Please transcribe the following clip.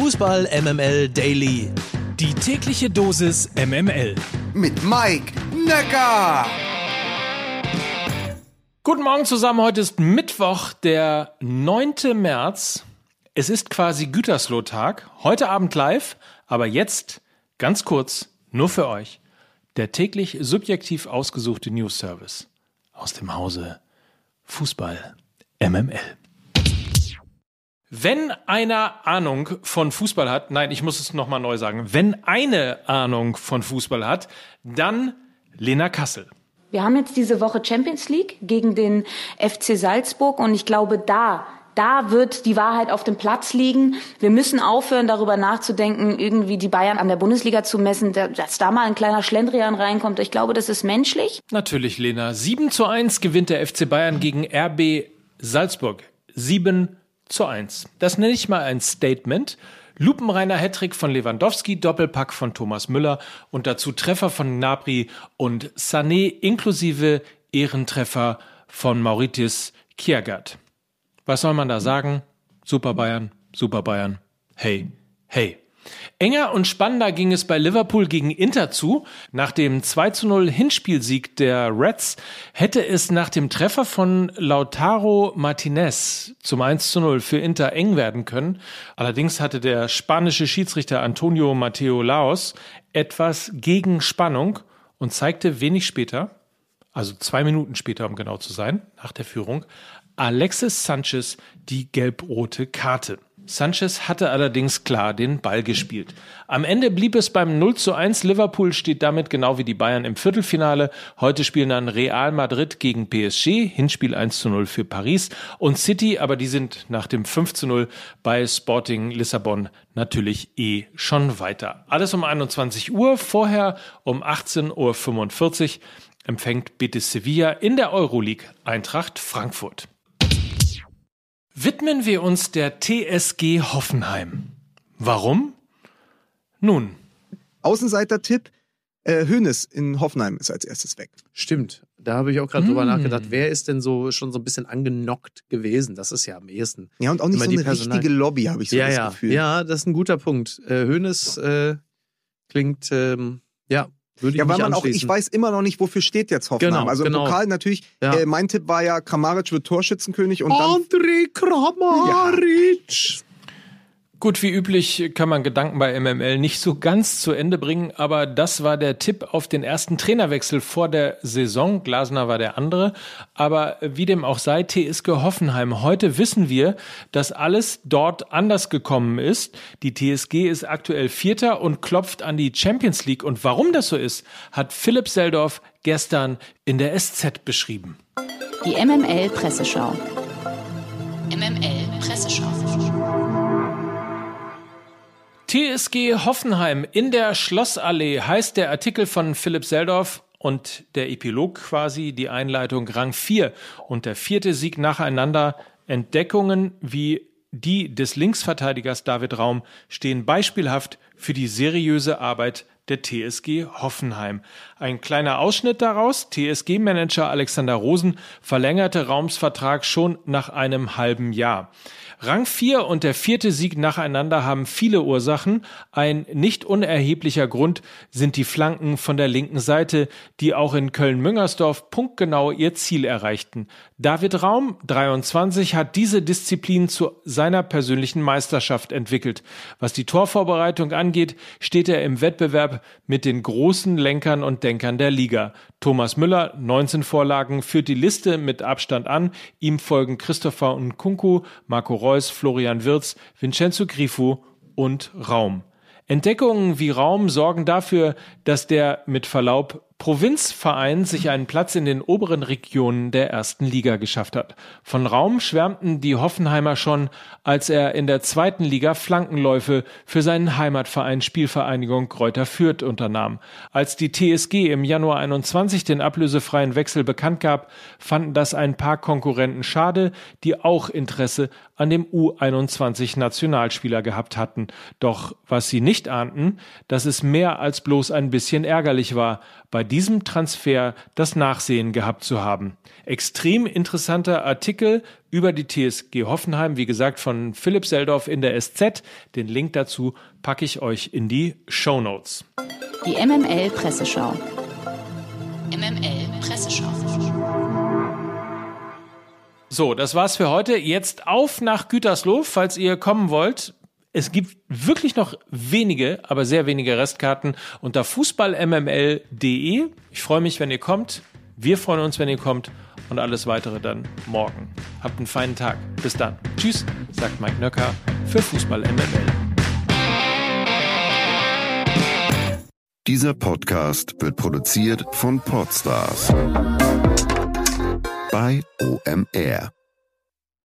Fußball MML Daily. Die tägliche Dosis MML. Mit Mike Necker. Guten Morgen zusammen. Heute ist Mittwoch, der 9. März. Es ist quasi Gütersloh-Tag. Heute Abend live, aber jetzt ganz kurz nur für euch der täglich subjektiv ausgesuchte News Service aus dem Hause Fußball MML. Wenn einer Ahnung von Fußball hat, nein, ich muss es nochmal neu sagen, wenn eine Ahnung von Fußball hat, dann Lena Kassel. Wir haben jetzt diese Woche Champions League gegen den FC Salzburg und ich glaube, da da wird die Wahrheit auf dem Platz liegen. Wir müssen aufhören, darüber nachzudenken, irgendwie die Bayern an der Bundesliga zu messen, dass da mal ein kleiner Schlendrian reinkommt. Ich glaube, das ist menschlich. Natürlich, Lena. 7 zu 1 gewinnt der FC Bayern gegen RB Salzburg. 7 zu 1. Das nenne ich mal ein Statement. Lupenreiner Hattrick von Lewandowski, Doppelpack von Thomas Müller und dazu Treffer von Gnabry und Sané inklusive Ehrentreffer von Mauritius Kiergaard. Was soll man da sagen? Super Bayern, super Bayern. Hey, hey. Enger und spannender ging es bei Liverpool gegen Inter zu. Nach dem 2 zu 0 Hinspielsieg der Reds hätte es nach dem Treffer von Lautaro Martinez zum 1 zu 0 für Inter eng werden können. Allerdings hatte der spanische Schiedsrichter Antonio Mateo Laos etwas gegen Spannung und zeigte wenig später, also zwei Minuten später, um genau zu sein, nach der Führung, Alexis Sanchez die gelb-rote Karte. Sanchez hatte allerdings klar den Ball gespielt. Am Ende blieb es beim 0 zu 1. Liverpool steht damit genau wie die Bayern im Viertelfinale. Heute spielen dann Real Madrid gegen PSG, Hinspiel 1 zu 0 für Paris und City, aber die sind nach dem 5 zu 0 bei Sporting Lissabon natürlich eh schon weiter. Alles um 21 Uhr, vorher um 18.45 Uhr empfängt Betis Sevilla in der Euroleague Eintracht Frankfurt. Widmen wir uns der TSG Hoffenheim. Warum? Nun. Außenseiter-Tipp. Äh, Hönes in Hoffenheim ist als erstes weg. Stimmt. Da habe ich auch gerade hm. drüber nachgedacht. Wer ist denn so schon so ein bisschen angenockt gewesen? Das ist ja am ehesten. Ja, und auch nicht so eine Personal richtige Lobby, habe ich so ja, das ja. Gefühl. Ja, das ist ein guter Punkt. Äh, Hönes äh, klingt, ähm, ja, würde ich ja, weil man auch, ich weiß immer noch nicht, wofür steht jetzt Hoffenheim. Genau, also im genau. Pokal natürlich, Ja. äh, mein Tipp war ja, Kramaric wird Torschützenkönig und dann. André Kramaric. Gut, wie üblich kann man Gedanken bei MML nicht so ganz zu Ende bringen, aber das war der Tipp auf den ersten Trainerwechsel vor der Saison. Glasner war der andere. Aber wie dem auch sei, TSG Hoffenheim. Heute wissen wir, dass alles dort anders gekommen ist. Die TSG ist aktuell Vierter und klopft an die Champions League. Und warum das so ist, hat Philipp Seldorf gestern in der SZ beschrieben. Die MML Presseschau. MML Presseschau. TSG Hoffenheim in der Schlossallee heißt der Artikel von Philipp Seldorf und der Epilog quasi die Einleitung Rang 4 und der vierte Sieg nacheinander. Entdeckungen wie die des Linksverteidigers David Raum stehen beispielhaft für die seriöse Arbeit der TSG Hoffenheim. Ein kleiner Ausschnitt daraus. TSG-Manager Alexander Rosen verlängerte Raums Vertrag schon nach einem halben Jahr. Rang 4 und der vierte Sieg nacheinander haben viele Ursachen. Ein nicht unerheblicher Grund sind die Flanken von der linken Seite, die auch in Köln-Müngersdorf punktgenau ihr Ziel erreichten. David Raum, 23, hat diese Disziplin zu seiner persönlichen Meisterschaft entwickelt. Was die Torvorbereitung angeht, steht er im Mit den großen Lenkern und Denkern der Liga. Thomas Müller, 19 Vorlagen, führt die Liste mit Abstand an. Ihm folgen Christopher Nkunku, Marco Reus, Florian Wirz, Vincenzo Grifu und Raum. Entdeckungen wie Raum sorgen dafür, dass der mit Verlaub Provinzverein sich einen Platz in den oberen Regionen der ersten Liga geschafft hat. Von Raum schwärmten die Hoffenheimer schon, als er in der zweiten Liga Flankenläufe für seinen Heimatverein Spielvereinigung Kräuter Fürth unternahm. Als die TSG im Januar 21 den ablösefreien Wechsel bekannt gab, fanden das ein paar Konkurrenten schade, die auch Interesse an dem U21 Nationalspieler gehabt hatten. Doch was sie nicht ahnten, dass es mehr als bloß ein bisschen ärgerlich war. Bei diesem Transfer das Nachsehen gehabt zu haben. Extrem interessanter Artikel über die TSG Hoffenheim, wie gesagt von Philipp Seldorf in der SZ. Den Link dazu packe ich euch in die Show Notes. Die MML Presseschau. MML Presseschau. So, das war's für heute. Jetzt auf nach Gütersloh, falls ihr kommen wollt. Es gibt wirklich noch wenige, aber sehr wenige Restkarten unter fußballmml.de. Ich freue mich, wenn ihr kommt. Wir freuen uns, wenn ihr kommt. Und alles weitere dann morgen. Habt einen feinen Tag. Bis dann. Tschüss, sagt Mike Nöcker für Fußball MML. Dieser Podcast wird produziert von Podstars bei OMR.